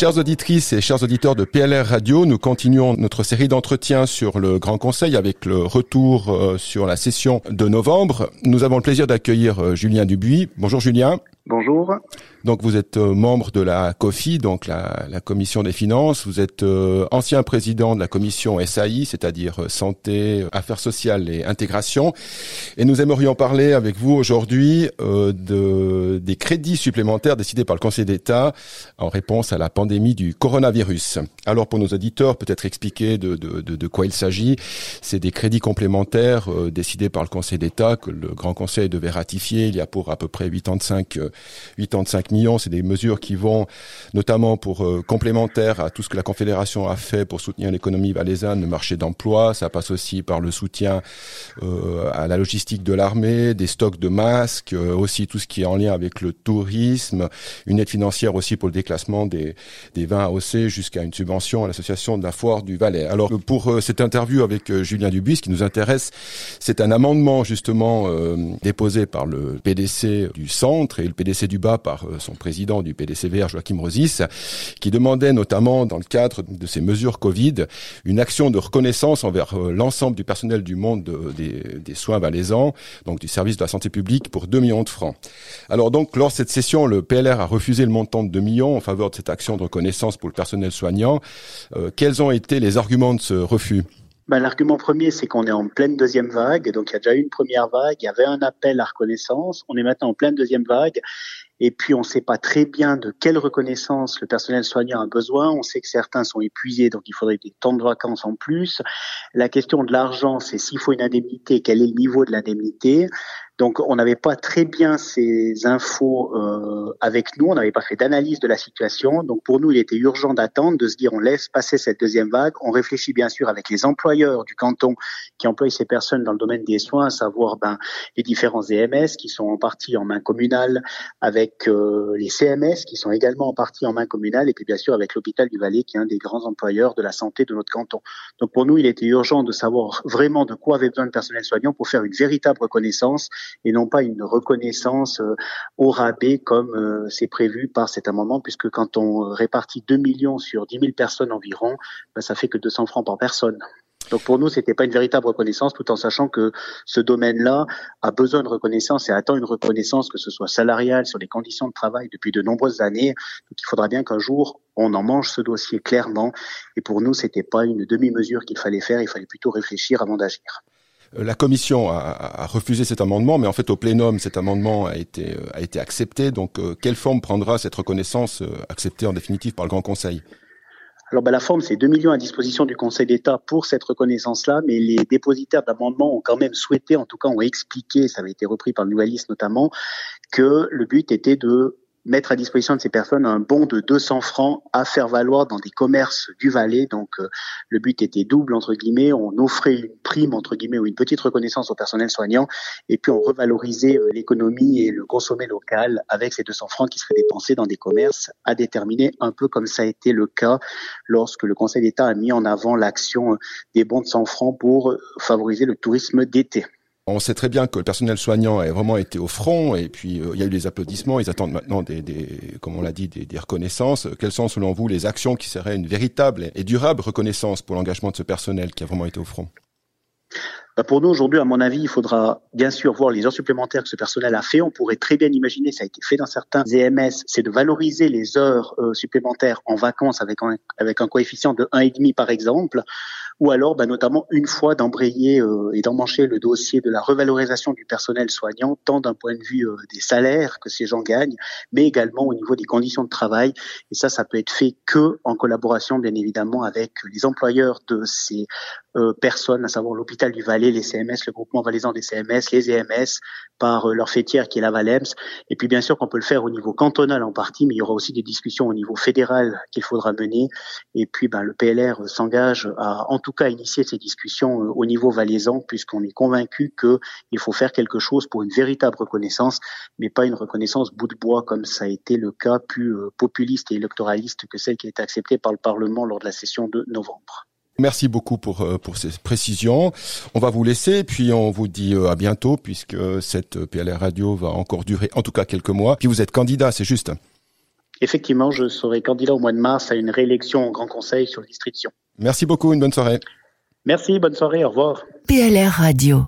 Chères auditrices et chers auditeurs de PLR Radio, nous continuons notre série d'entretiens sur le Grand Conseil avec le retour euh, sur la session de novembre. Nous avons le plaisir d'accueillir euh, Julien Dubuis. Bonjour Julien. Bonjour. Donc vous êtes euh, membre de la COFI, donc la, commission des finances. Vous êtes euh, ancien président de la commission SAI, c'est-à-dire euh, santé, affaires sociales et intégration. Et nous aimerions parler avec vous aujourd'hui de, des crédits supplémentaires décidés par le Conseil d'État en réponse à la pandémie du coronavirus. Alors pour nos auditeurs, peut-être expliquer de, de, de, de quoi il s'agit. C'est des crédits complémentaires décidés par le Conseil d'État que le Grand Conseil devait ratifier il y a pour à peu près 85 85 millions. C'est des mesures qui vont notamment pour euh, complémentaires à tout ce que la Confédération a fait pour soutenir l'économie valaisanne, le marché d'emploi. Ça passe aussi par le soutien euh, à la logistique de l'armée, des stocks de masques, euh, aussi tout ce qui est en lien avec le tourisme, une aide financière aussi pour le déclassement des, des vins AOC jusqu'à une subvention à l'association de la foire du Valais. Alors pour cette interview avec Julien Dubis, ce qui nous intéresse, c'est un amendement justement déposé par le PDC du centre et le PDC du bas par euh, son président du PDCVR, Joachim Rosis, qui demandait notamment dans le cadre de ces mesures Covid une action de reconnaissance envers euh, l'ensemble du personnel du monde des, soins valaisans, donc du service de la santé publique pour 2 millions de francs. Alors donc lors de cette session, le PLR a refusé le montant de 2 millions en faveur de cette action de reconnaissance pour le personnel soignant. Euh, quels ont été les arguments de ce refus? Ben, L'argument premier, c'est qu'on est en pleine deuxième vague. Donc, il y a déjà eu une première vague. Il y avait un appel à reconnaissance. On est maintenant en pleine deuxième vague. Et puis, on ne sait pas très bien de quelle reconnaissance le personnel soignant a besoin. On sait que certains sont épuisés, donc il faudrait des temps de vacances en plus. La question de l'argent, c'est s'il faut une indemnité, quel est le niveau de l'indemnité? Donc, on n'avait pas très bien ces infos euh, avec nous. On n'avait pas fait d'analyse de la situation. Donc, pour nous, il était urgent d'attendre, de se dire, on laisse passer cette deuxième vague. On réfléchit bien sûr avec les employeurs du canton qui emploient ces personnes dans le domaine des soins, à savoir ben, les différents EMS qui sont en partie en main communale, avec euh, les CMS qui sont également en partie en main communale, et puis bien sûr avec l'hôpital du Valais qui est un des grands employeurs de la santé de notre canton. Donc, pour nous, il était urgent de savoir vraiment de quoi avait besoin le personnel soignant pour faire une véritable reconnaissance et non pas une reconnaissance euh, au rabais comme euh, c'est prévu par cet amendement, puisque quand on répartit 2 millions sur 10 000 personnes environ, ben, ça fait que 200 francs par personne. Donc pour nous, c'était pas une véritable reconnaissance, tout en sachant que ce domaine-là a besoin de reconnaissance et attend une reconnaissance, que ce soit salariale, sur les conditions de travail depuis de nombreuses années. Donc il faudra bien qu'un jour on en mange ce dossier clairement. Et pour nous, c'était pas une demi-mesure qu'il fallait faire. Il fallait plutôt réfléchir avant d'agir. Euh, la commission a, refusé cet amendement, mais en fait au plénum cet amendement a été euh, accepté. Donc euh, quelle forme prendra cette reconnaissance acceptée en définitive par le Grand Conseil? Alors ben, la forme, c'est 2 millions à disposition du Conseil d'État pour cette reconnaissance-là, mais les dépositaires d'amendements ont quand même souhaité, en tout cas ont expliqué, ça avait été repris par le Nouvelliste notamment, que le but était de mettre à disposition de ces personnes un bon de 200 francs à faire valoir dans des commerces du Valais. Donc euh, le but était double entre guillemets, on offrait une prime entre guillemets ou une petite reconnaissance au personnel soignant et puis on revalorisait euh, l'économie et le consommé local avec ces 200 francs qui seraient dépensés dans des commerces à déterminer un peu comme ça a été le cas lorsque le Conseil d'État a mis en avant l'action euh, des bons de 100 francs pour favoriser le tourisme d'été. On sait très bien que le personnel soignant a vraiment été au front et puis euh, il y a eu des applaudissements. Ils attendent maintenant des, comme on l'a dit, des, des, reconnaissances. Quelles sont selon vous les actions qui seraient une véritable et durable reconnaissance pour l'engagement de ce personnel qui a vraiment été au front? Bah, pour nous, aujourd'hui, à mon avis, il faudra bien sûr voir les heures supplémentaires que ce personnel a fait. On pourrait très bien imaginer, ça a été fait dans certains EMS, c'est de valoriser les heures euh, supplémentaires en vacances avec un, avec un coefficient de 1,5 par exemple ou alors bah, notamment une fois d'embrayer euh, et d'emmancher le dossier de la revalorisation du personnel soignant, tant d'un point de vue euh, des salaires que ces gens gagnent, mais également au niveau des conditions de travail. Et ça, ça peut être fait que en collaboration, bien évidemment, avec les employeurs de ces euh, personnes, à savoir l'hôpital du Valais, les CMS, le groupement valaisan des CMS, les EMS, par leur fêtière qui est la Valems. Et puis bien sûr qu'on peut le faire au niveau cantonal en partie, mais il y aura aussi des discussions au niveau fédéral qu'il faudra mener. Et puis ben, le PLR s'engage à tout cas initier ces discussions euh, au niveau valaisan, puisqu'on est convaincu qu'il faut faire quelque chose pour une véritable reconnaissance, mais pas une reconnaissance bout de bois comme ça a été le cas plus euh, populiste et électoraliste que celle qui a été acceptée par le Parlement lors de la session de novembre. Merci beaucoup pour euh, pour ces précisions. On va vous laisser, puis on vous dit à bientôt, puisque cette PLR radio va encore durer en tout cas quelques mois. Puis vous êtes candidat, c'est juste. effectivement, je serai candidat au mois de mars à une réélection au Grand Conseil sur le district Merci beaucoup, une bonne soirée. Merci, bonne soirée, au revoir. PLR Radio.